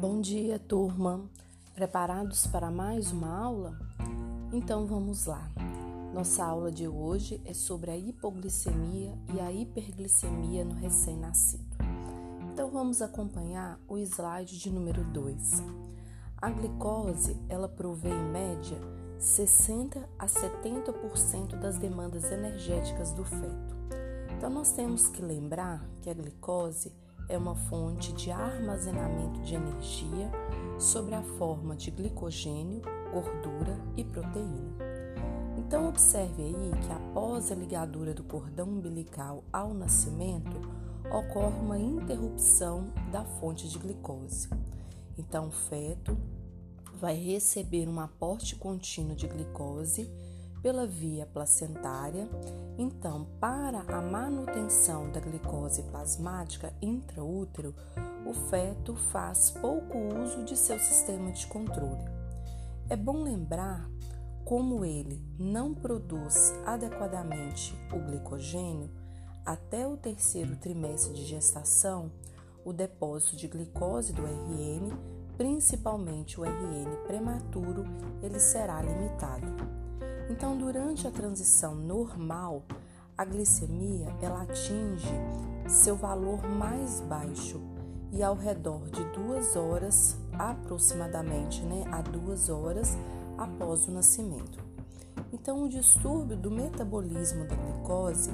Bom dia, turma! Preparados para mais uma aula? Então vamos lá. Nossa aula de hoje é sobre a hipoglicemia e a hiperglicemia no recém-nascido. Então vamos acompanhar o slide de número 2. A glicose, ela provê em média 60 a 70% das demandas energéticas do feto. Então nós temos que lembrar que a glicose uma fonte de armazenamento de energia sob a forma de glicogênio, gordura e proteína. Então, observe aí que após a ligadura do cordão umbilical ao nascimento, ocorre uma interrupção da fonte de glicose. Então, o feto vai receber um aporte contínuo de glicose pela via placentária. Então, para a manutenção da glicose plasmática intraútero, o feto faz pouco uso de seu sistema de controle. É bom lembrar como ele não produz adequadamente o glicogênio, até o terceiro trimestre de gestação, o depósito de glicose do RN, principalmente o RN prematuro, ele será limitado. Então, durante a transição normal, a glicemia ela atinge seu valor mais baixo e ao redor de duas horas, aproximadamente, né, a duas horas após o nascimento. Então, o distúrbio do metabolismo da glicose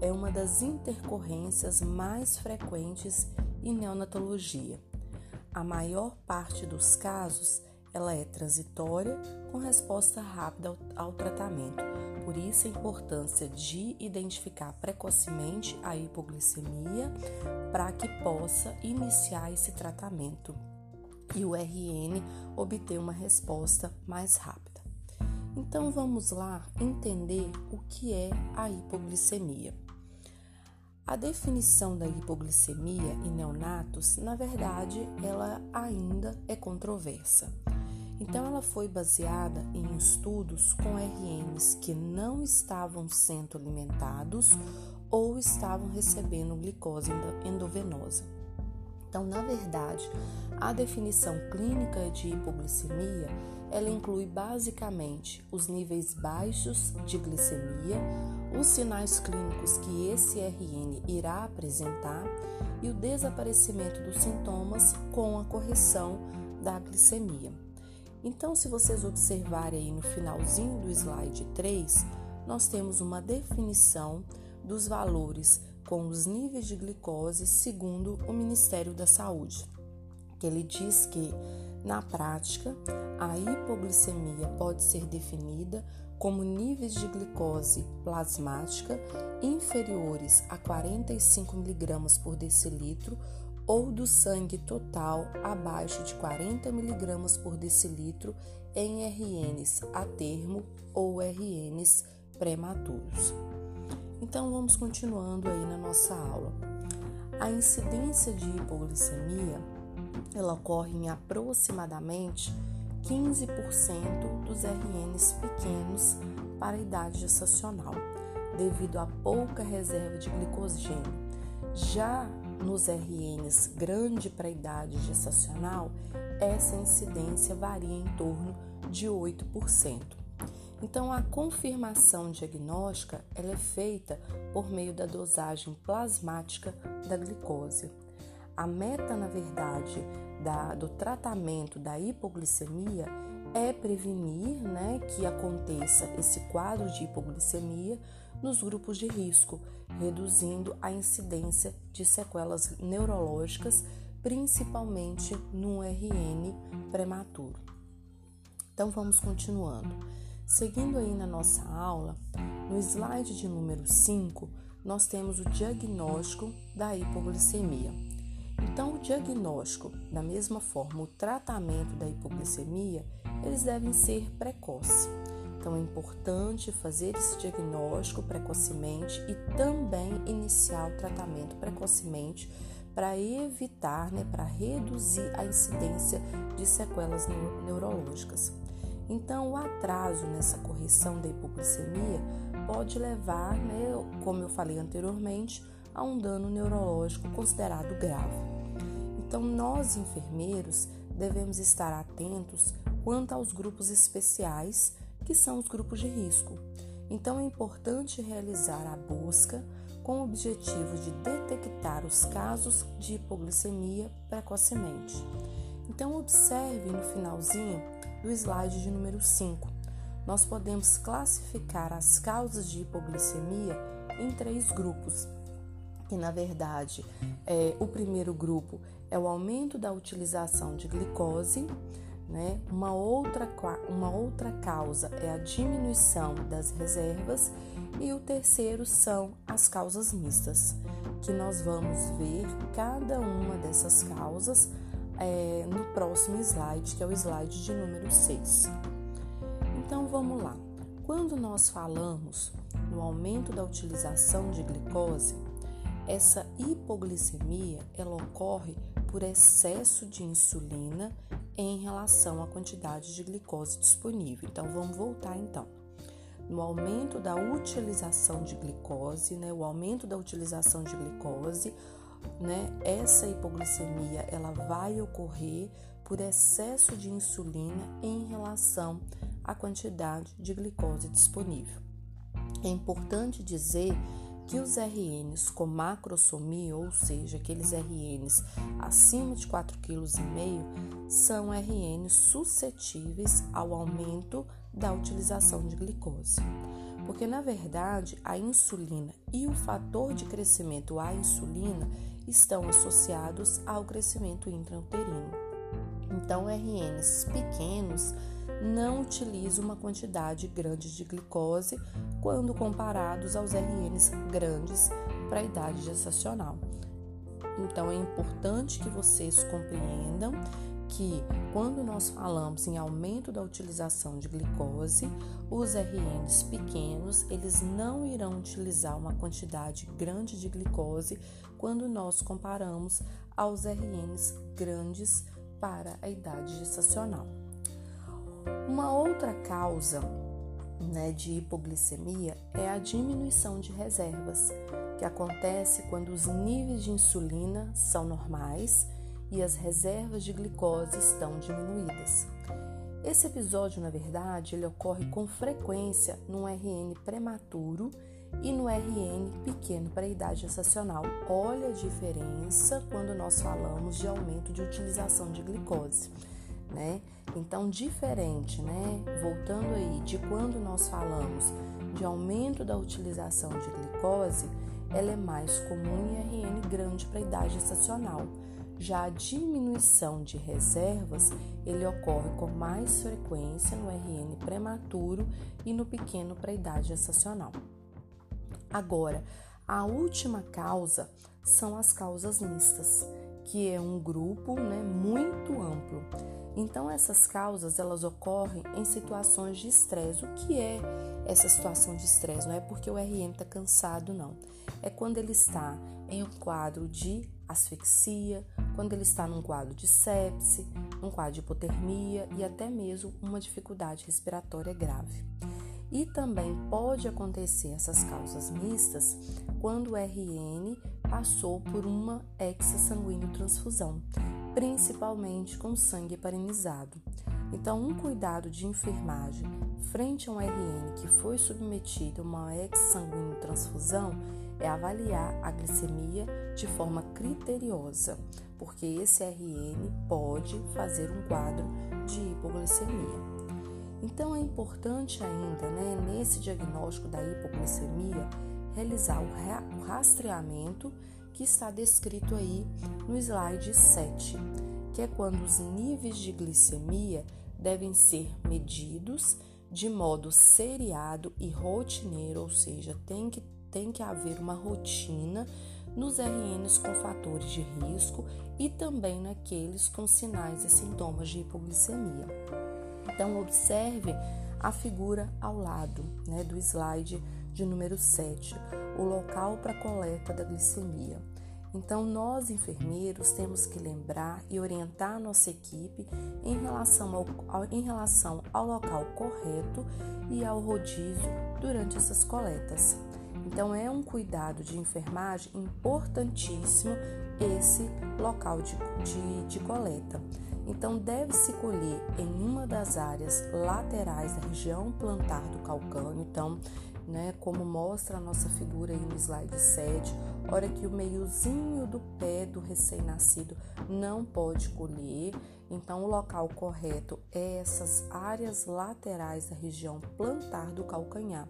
é uma das intercorrências mais frequentes em neonatologia. A maior parte dos casos ela é transitória com resposta rápida ao, ao, tratamento. Por isso a importância de identificar precocemente a hipoglicemia para que possa iniciar esse tratamento e o RN obter uma resposta mais rápida. Então vamos lá entender o que é a hipoglicemia. A definição da hipoglicemia em neonatos, na verdade, ela ainda é controversa. Então, ela foi baseada em estudos com RNs que não estavam sendo alimentados ou estavam recebendo glicose endovenosa. Então, na verdade, a definição clínica de hipoglicemia ela inclui basicamente os níveis baixos de glicemia, os sinais clínicos que esse RN irá apresentar e o desaparecimento dos sintomas com a correção da glicemia. Então, se vocês observarem aí no finalzinho do slide 3, nós temos uma definição dos valores com os níveis de glicose segundo o Ministério da Saúde, que ele diz que, na prática, a hipoglicemia pode ser definida como níveis de glicose plasmática inferiores a 45 mg por decilitro ou do sangue total abaixo de 40 mg por decilitro em RNs a termo ou RNs prematuros. Então vamos continuando aí na nossa aula. A incidência de hipoglicemia ela ocorre em aproximadamente 15% dos RNs pequenos para a idade gestacional, devido à pouca reserva de glicogênio. Já nos RNs grande para idade gestacional, essa incidência varia em torno de 8%. Então, a confirmação diagnóstica ela é feita por meio da dosagem plasmática da glicose. A meta, na verdade, da, do tratamento da hipoglicemia é prevenir né, que aconteça esse quadro de hipoglicemia nos grupos de risco, reduzindo a incidência de sequelas neurológicas, principalmente no RN prematuro. Então vamos continuando. Seguindo aí na nossa aula, no slide de número 5, nós temos o diagnóstico da hipoglicemia. Então, o diagnóstico, da mesma forma, o tratamento da hipoglicemia, eles devem ser precoces. Então é importante fazer esse diagnóstico precocemente e também iniciar o tratamento precocemente para evitar, né, para reduzir a incidência de sequelas neurológicas. Então, o atraso nessa correção da hipoglicemia pode levar, né, como eu falei anteriormente, a um dano neurológico considerado grave. Então, nós enfermeiros devemos estar atentos quanto aos grupos especiais, que são os grupos de risco. Então é importante realizar a busca com o objetivo de detectar os casos de hipoglicemia precocemente. Então observe no finalzinho do slide de número 5. Nós podemos classificar as causas de hipoglicemia em três grupos, que na verdade é, o primeiro grupo é o aumento da utilização de glicose, né? Uma outra, uma outra causa é a diminuição das reservas e o terceiro são as causas mistas, que nós vamos ver cada uma dessas causas é, no próximo slide, que é o slide de número 6. Então vamos lá. Quando nós falamos no aumento da utilização de glicose, essa hipoglicemia ela ocorre por excesso de insulina em relação à quantidade de glicose disponível. Então vamos voltar então. No aumento da utilização de glicose, né, o aumento da utilização de glicose, né, essa hipoglicemia ela vai ocorrer por excesso de insulina em relação à quantidade de glicose disponível. É importante dizer que os RNs com macrosomia, ou seja, aqueles RNs acima de 4,5 kg, são RNs suscetíveis ao aumento da utilização de glicose. Porque na verdade, a insulina e o fator de crescimento à insulina estão associados ao crescimento intrauterino. Então, RNs pequenos não utilizam uma quantidade grande de glicose quando comparados aos RNs grandes para a idade gestacional. Então é importante que vocês compreendam que quando nós falamos em aumento da utilização de glicose, os RNs pequenos, eles não irão utilizar uma quantidade grande de glicose quando nós comparamos aos RNs grandes para a idade gestacional. Uma outra causa né, de hipoglicemia é a diminuição de reservas, que acontece quando os níveis de insulina são normais e as reservas de glicose estão diminuídas. Esse episódio, na verdade, ele ocorre com frequência no RN prematuro e no RN pequeno para a idade gestacional. Olha a diferença quando nós falamos de aumento de utilização de glicose né? Então, diferente, né? Voltando aí de quando nós falamos de aumento da utilização de glicose, ela é mais comum em RN grande para a idade estacional. Já a diminuição de reservas, ele ocorre com mais frequência no RN prematuro e no pequeno para a idade gestacional. Agora, a última causa são as causas mistas, que é um grupo né, muito amplo. Então essas causas elas ocorrem em situações de estresse. O que é essa situação de estresse? Não é porque o RM está cansado, não. É quando ele está em um quadro de asfixia, quando ele está num quadro de sepse, num quadro de hipotermia e até mesmo uma dificuldade respiratória grave. E também pode acontecer essas causas mistas quando o RN passou por uma exasanguíneo transfusão principalmente com sangue parenizado. Então, um cuidado de enfermagem frente a um RN que foi submetido a uma ex-sanguíneo transfusão é avaliar a glicemia de forma criteriosa, porque esse RN pode fazer um quadro de hipoglicemia. Então é importante ainda, né, nesse diagnóstico da hipoglicemia, realizar o rastreamento que está descrito aí no slide 7, que é quando os níveis de glicemia devem ser medidos de modo seriado e rotineiro, ou seja, tem que, tem que haver uma rotina nos RNs com fatores de risco e também naqueles com sinais e sintomas de hipoglicemia. Então, observe a figura ao lado né, do slide de número 7, o local para coleta da glicemia. Então, nós enfermeiros temos que lembrar e orientar a nossa equipe em relação ao, em relação ao local correto e ao rodízio durante essas coletas. Então, é um cuidado de enfermagem importantíssimo esse local de, de, de coleta. Então, deve-se colher em uma das áreas laterais da região plantar do calcânio. Então, né, como mostra a nossa figura aí no slide 7, hora que o meiozinho do pé do recém-nascido não pode colher, então o local correto é essas áreas laterais da região plantar do calcanhar.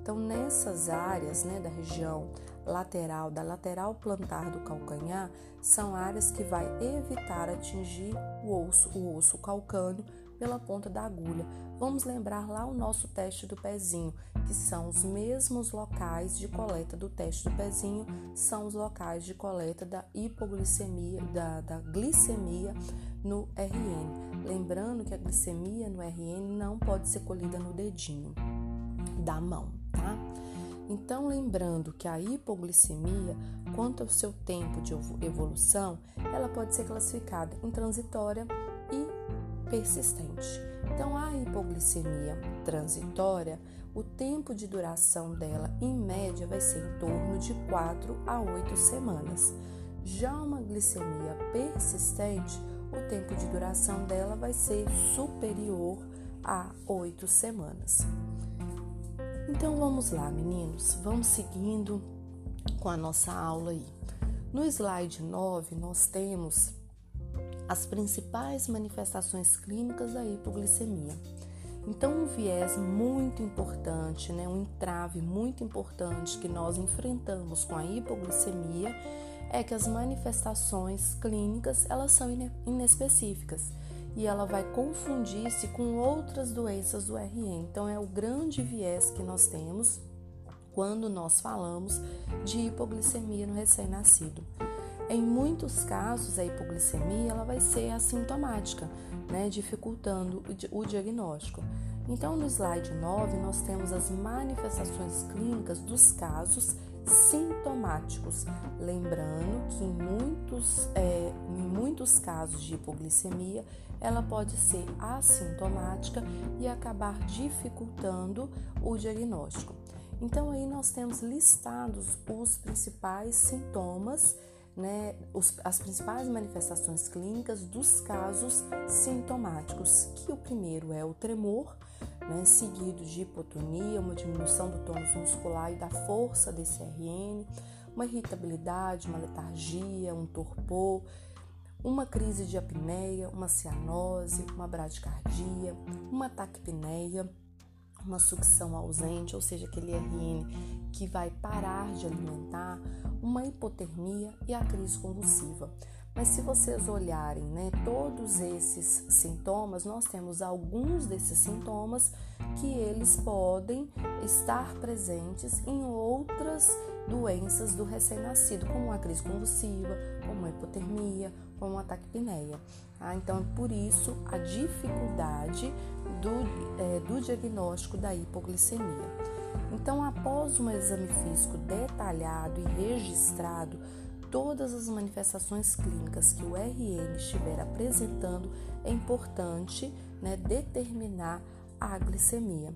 Então, nessas áreas né, da região lateral, da lateral plantar do calcanhar, são áreas que vai evitar atingir o osso, o osso calcâneo pela ponta da agulha. Vamos lembrar lá o nosso teste do pezinho, que são os mesmos locais de coleta do teste do pezinho, são os locais de coleta da hipoglicemia, da, da glicemia no RN. Lembrando que a glicemia no RN não pode ser colhida no dedinho da mão, tá? Então, lembrando que a hipoglicemia, quanto ao seu tempo de evolução, ela pode ser classificada em transitória e persistente. Então, a hipoglicemia transitória, o tempo de duração dela, em média, vai ser em torno de 4 a 8 semanas. Já uma glicemia persistente, o tempo de duração dela vai ser superior a 8 semanas. Então vamos lá, meninos, vamos seguindo com a nossa aula aí. No slide 9, nós temos as principais manifestações clínicas da hipoglicemia. Então, um viés muito importante, né, um entrave muito importante que nós enfrentamos com a hipoglicemia é que as manifestações clínicas elas são inespecíficas e ela vai confundir-se com outras doenças do RN. Então, é o grande viés que nós temos quando nós falamos de hipoglicemia no recém-nascido. Em muitos casos, a hipoglicemia ela vai ser assintomática, né, dificultando o diagnóstico. Então, no slide 9, nós temos as manifestações clínicas dos casos sintomáticos. Lembrando que em muitos, é, em muitos casos de hipoglicemia, ela pode ser assintomática e acabar dificultando o diagnóstico. Então, aí nós temos listados os principais sintomas, né, os, as principais manifestações clínicas dos casos sintomáticos, que o primeiro é o tremor, né, seguido de hipotonia, uma diminuição do tônus muscular e da força desse RN, uma irritabilidade, uma letargia, um torpor, uma crise de apneia, uma cianose, uma bradicardia, uma taquipneia, uma sucção ausente, ou seja, aquele RN que vai parar de alimentar, uma hipotermia e a crise convulsiva. Mas se vocês olharem, né, todos esses sintomas, nós temos alguns desses sintomas que eles podem estar presentes em outras doenças do recém-nascido, como a crise convulsiva, como a hipotermia, como a taquipneia. Tá? Então, é por isso a dificuldade do, é, do diagnóstico da hipoglicemia. Então, após um exame físico detalhado e registrado, todas as manifestações clínicas que o RN estiver apresentando, é importante né, determinar a glicemia.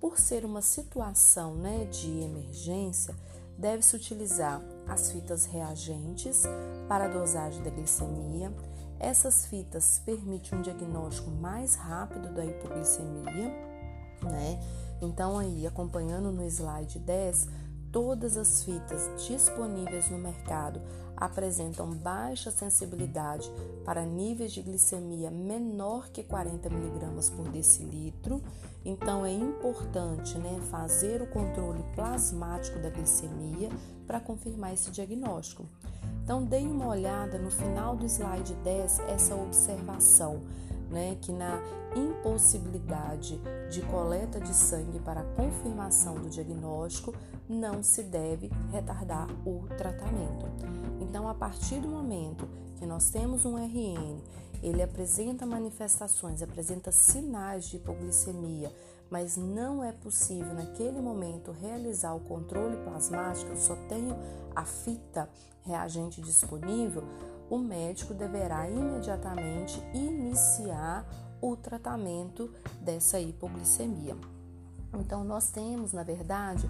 Por ser uma situação né, de emergência, deve-se utilizar as fitas reagentes para a dosagem da glicemia. Essas fitas permitem um diagnóstico mais rápido da hipoglicemia, né? Então aí, acompanhando no slide 10, Todas as fitas disponíveis no mercado apresentam baixa sensibilidade para níveis de glicemia menor que 40 mg por decilitro. Então é importante né, fazer o controle plasmático da glicemia para confirmar esse diagnóstico. Então dê uma olhada no final do slide 10 essa observação né, que na impossibilidade de coleta de sangue para confirmação do diagnóstico não se deve retardar o tratamento. Então, a partir do momento que nós temos um RN, ele apresenta manifestações, apresenta sinais de hipoglicemia, mas não é possível naquele momento realizar o controle plasmático, eu só tenho a fita reagente disponível, o médico deverá imediatamente iniciar o tratamento dessa hipoglicemia. Então, nós temos, na verdade,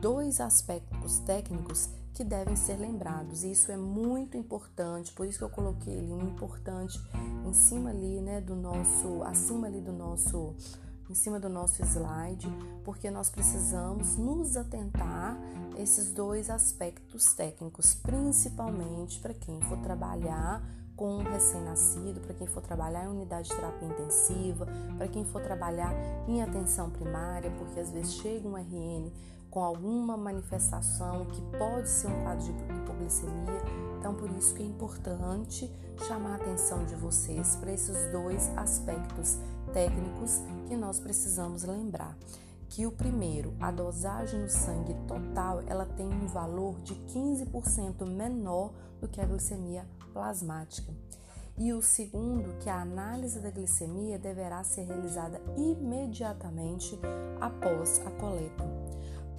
dois aspectos técnicos que devem ser lembrados. E isso é muito importante, por isso que eu coloquei ele um importante em cima ali, né, do nosso, acima ali do nosso em cima do nosso slide, porque nós precisamos nos atentar esses dois aspectos técnicos, principalmente para quem for trabalhar com um recém-nascido, para quem for trabalhar em unidade de terapia intensiva, para quem for trabalhar em atenção primária, porque às vezes chega um RN com alguma manifestação que pode ser um quadro de hipoglicemia. Então, por isso que é importante chamar a atenção de vocês para esses dois aspectos técnicos que nós precisamos lembrar. Que o primeiro, a dosagem no sangue total, ela tem um valor de 15% menor do que a glicemia plasmática. E o segundo, que a análise da glicemia deverá ser realizada imediatamente após a coleta.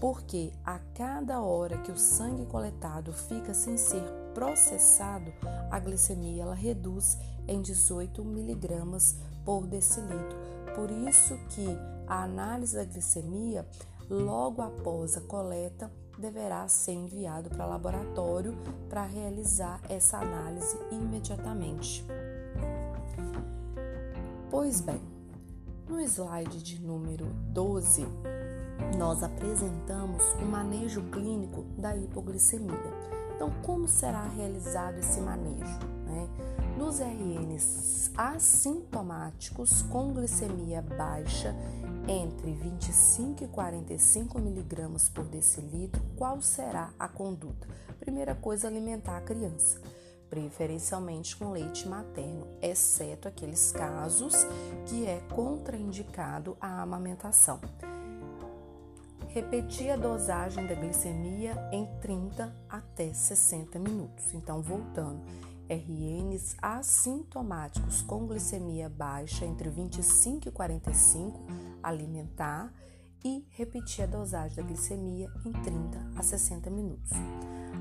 Porque a cada hora que o sangue coletado fica sem ser processado, a glicemia ela reduz em 18 miligramas por decilitro. Por isso que a análise da glicemia, logo após a coleta, deverá ser enviado para laboratório para realizar essa análise imediatamente. Pois bem, no slide de número 12, nós apresentamos o manejo clínico da hipoglicemia. Então, como será realizado esse manejo? Né? Nos RNs assintomáticos com glicemia baixa entre 25 e 45 miligramas por decilitro, qual será a conduta? Primeira coisa, alimentar a criança, preferencialmente com leite materno, exceto aqueles casos que é contraindicado a amamentação. Repetir a dosagem da glicemia em 30 até 60 minutos. Então, voltando RNs assintomáticos com glicemia baixa entre 25 e 45, alimentar e repetir a dosagem da glicemia em 30 a 60 minutos.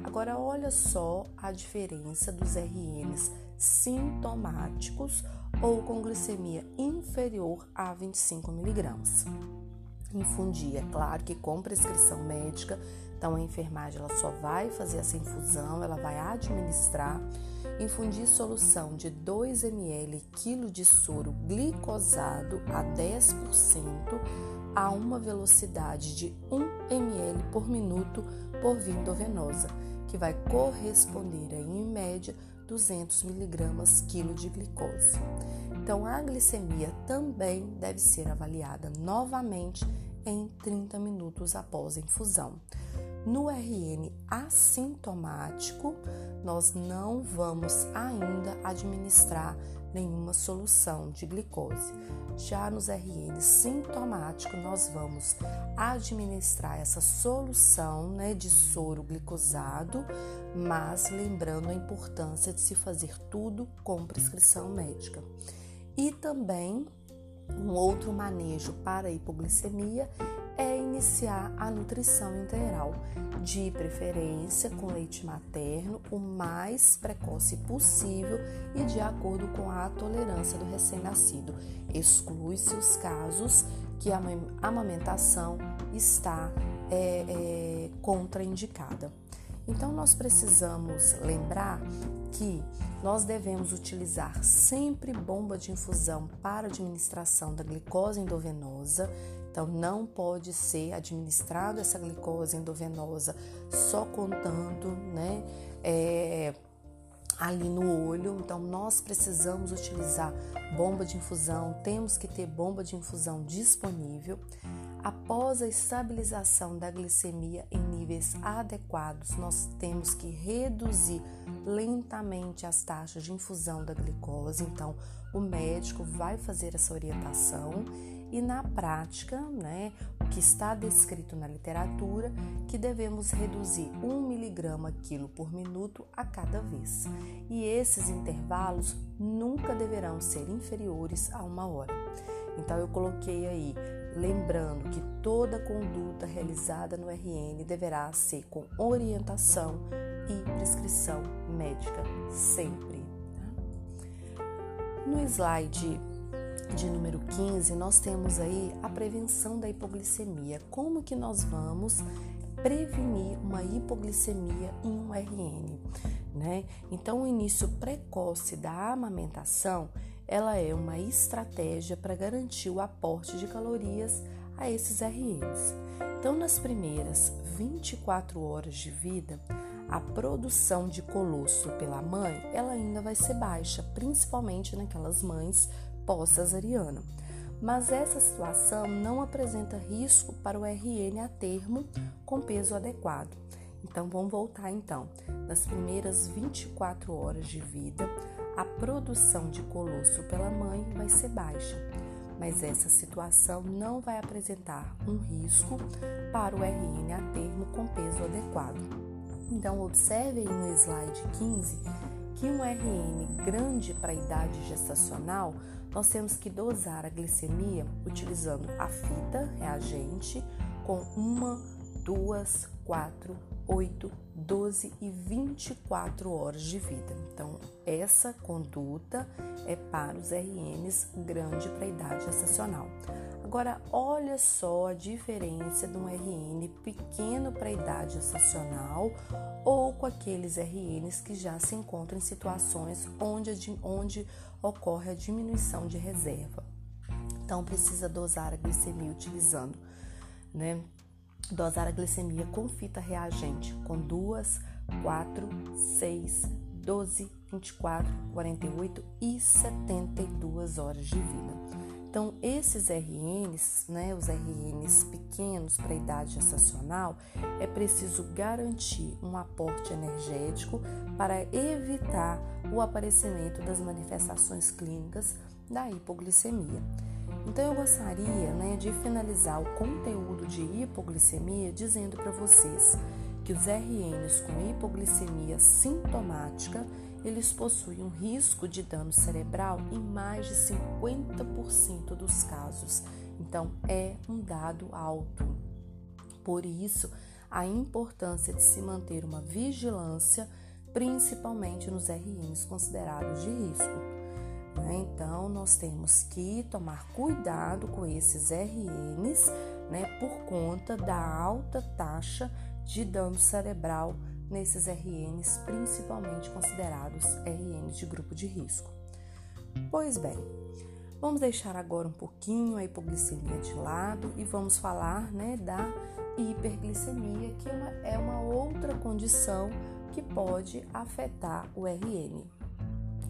Agora, olha só a diferença dos RNs sintomáticos ou com glicemia inferior a 25 miligramas. Infundir, é claro que com prescrição médica, então a enfermagem ela só vai fazer essa infusão, ela vai administrar infundir solução de 2 ml quilo de soro glicosado a 10% a uma velocidade de 1 ml por minuto por via endovenosa, que vai corresponder em média 200 mg quilo de glicose. Então a glicemia também deve ser avaliada novamente em 30 minutos após a infusão. No RN assintomático, nós não vamos ainda administrar nenhuma solução de glicose. Já nos RN sintomático, nós vamos administrar essa solução né, de soro glicosado, mas lembrando a importância de se fazer tudo com prescrição médica. E também um outro manejo para hipoglicemia é iniciar a nutrição integral, de preferência com leite materno, o mais precoce possível e de acordo com a tolerância do recém-nascido. Exclui-se os casos que a amamentação está é, é, contraindicada. Então, nós precisamos lembrar que nós devemos utilizar sempre bomba de infusão para administração da glicose endovenosa então, não pode ser administrado essa glicose endovenosa só contando, né? É, ali no olho. Então, nós precisamos utilizar bomba de infusão, temos que ter bomba de infusão disponível. Após a estabilização da glicemia em níveis adequados, nós temos que reduzir lentamente as taxas de infusão da glicose. Então, o médico vai fazer essa orientação e na prática, né, o que está descrito na literatura, que devemos reduzir 1 miligrama quilo por minuto a cada vez. E esses intervalos nunca deverão ser inferiores a uma hora. Então eu coloquei aí, lembrando que toda conduta realizada no RN deverá ser com orientação e prescrição médica sempre. Tá? No slide de número 15, nós temos aí a prevenção da hipoglicemia. Como que nós vamos prevenir uma hipoglicemia em um RN, né? Então, o início precoce da amamentação, ela é uma estratégia para garantir o aporte de calorias a esses RNs. Então, nas primeiras 24 horas de vida, a produção de colosso pela mãe, ela ainda vai ser baixa, principalmente naquelas mães pós-cesariana. Mas essa situação não apresenta risco para o RN a termo com peso adequado. Então vamos voltar então. Nas primeiras 24 horas de vida, a produção de colosso pela mãe vai ser baixa, mas essa situação não vai apresentar um risco para o RN a termo com peso adequado. Então, observe aí no slide 15 que um RN grande para a idade gestacional, nós temos que dosar a glicemia utilizando a fita reagente com uma, duas, quatro, 8, 12 e 24 horas de vida. Então, essa conduta é para os RNs grande para a idade gestacional. Agora, olha só a diferença de um RN pequeno para a idade gestacional ou com aqueles RNs que já se encontram em situações onde, onde ocorre a diminuição de reserva. Então, precisa dosar a glicemia utilizando, né? Dosar a glicemia com fita reagente com 2, 4, 6, 12, 24, 48 e 72 horas de vida. Então, esses RNs, né, os RNs pequenos para a idade gestacional, é preciso garantir um aporte energético para evitar o aparecimento das manifestações clínicas da hipoglicemia. Então, eu gostaria né, de finalizar o conteúdo de hipoglicemia dizendo para vocês que os RNs com hipoglicemia sintomática eles possuem um risco de dano cerebral em mais de 50% dos casos. Então, é um dado alto. Por isso, a importância de se manter uma vigilância, principalmente nos RNs considerados de risco. Né? Então, nós temos que tomar cuidado com esses RNs né, por conta da alta taxa de dano cerebral nesses RNs, principalmente considerados RNs de grupo de risco. Pois bem, vamos deixar agora um pouquinho a hipoglicemia de lado e vamos falar né, da hiperglicemia, que é uma, é outra condição que pode afetar o RN.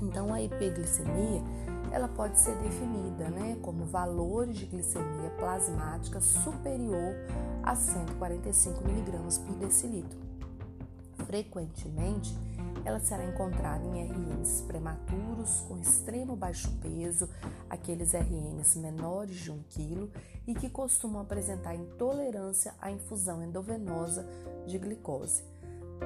Então, a hiperglicemia ela pode ser definida né, como valores de glicemia plasmática superior a 145 mg por decilitro frequentemente, ela será encontrada em RNs prematuros com extremo baixo peso, aqueles RNs menores de 1 kg e que costumam apresentar intolerância à infusão endovenosa de glicose.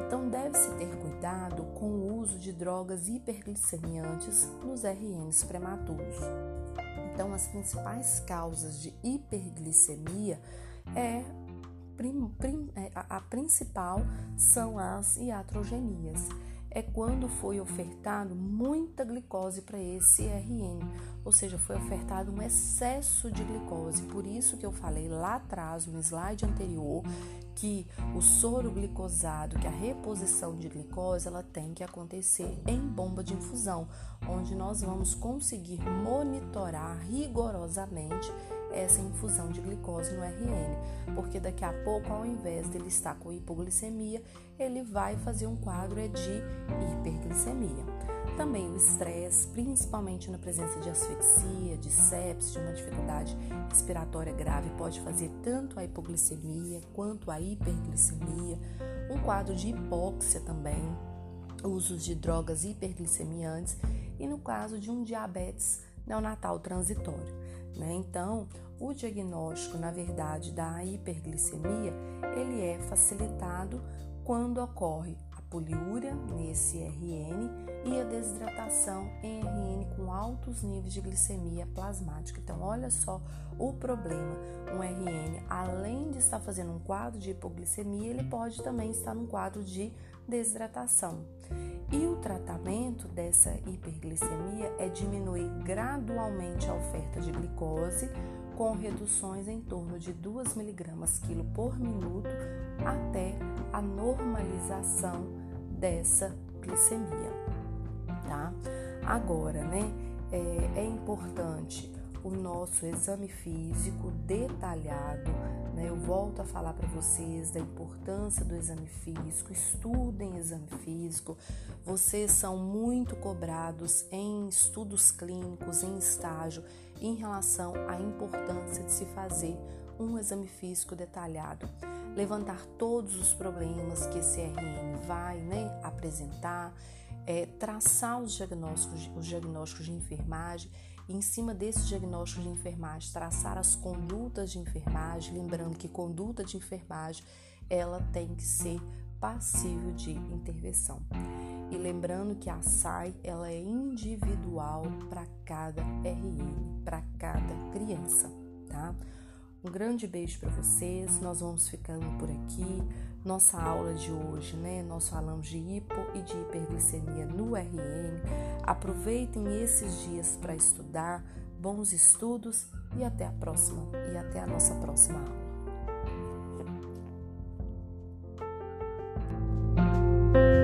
Então, deve-se ter cuidado com o uso de drogas hiperglicemiantes nos RNs prematuros. Então, as principais causas de hiperglicemia é prim, prim, é, a, a principal são as iatrogenias. É quando foi ofertado muita glicose para esse RN, ou seja, foi ofertado um excesso de glicose. Por isso que eu falei lá atrás, no slide anterior, que o soro glicosado, que a reposição de glicose, ela tem que acontecer em bomba de infusão, onde nós vamos conseguir monitorar rigorosamente essa infusão de glicose no RN, porque daqui a pouco, ao invés dele estar com hipoglicemia, ele vai fazer um quadro de hiperglicemia. Também o estresse, principalmente na presença de asfixia, de sepsis, de uma dificuldade respiratória grave, pode fazer tanto a hipoglicemia quanto a hiperglicemia. Um quadro de hipóxia também, usos de drogas hiperglicemiantes e no caso de um diabetes neonatal transitório. Né? Então, o diagnóstico, na verdade, da hiperglicemia, ele é facilitado quando ocorre a poliúria nesse RN e a desidratação em RN com altos níveis de glicemia plasmática. Então, olha só o problema. Um RN, além de estar fazendo um quadro de hipoglicemia, ele pode também estar num quadro de desidratação. E o tratamento dessa hiperglicemia é diminuir gradualmente a oferta de glicose com reduções em torno de 2 miligramas quilo por minuto até a normalização dessa glicemia, tá? Agora, né, é, é importante o nosso exame físico detalhado. Né? Eu volto a falar para vocês da importância do exame físico. Estudem exame físico. Vocês são muito cobrados em estudos clínicos, em estágio, em relação à importância de se fazer um exame físico detalhado, levantar todos os problemas que esse RN vai né, apresentar, é, traçar os diagnósticos, os diagnósticos de enfermagem e, em cima desses diagnósticos de enfermagem, traçar as condutas de enfermagem, lembrando que conduta de enfermagem ela tem que ser passível de intervenção. E lembrando que a SAI ela é individual para cada RN, para cada criança, tá? Um grande beijo para vocês. Nós vamos ficando por aqui. Nossa aula de hoje, né? Nós falamos de hipo e de hiperglicemia no RN. Aproveitem esses dias para estudar. Bons estudos e até a próxima e até a nossa próxima aula. thank you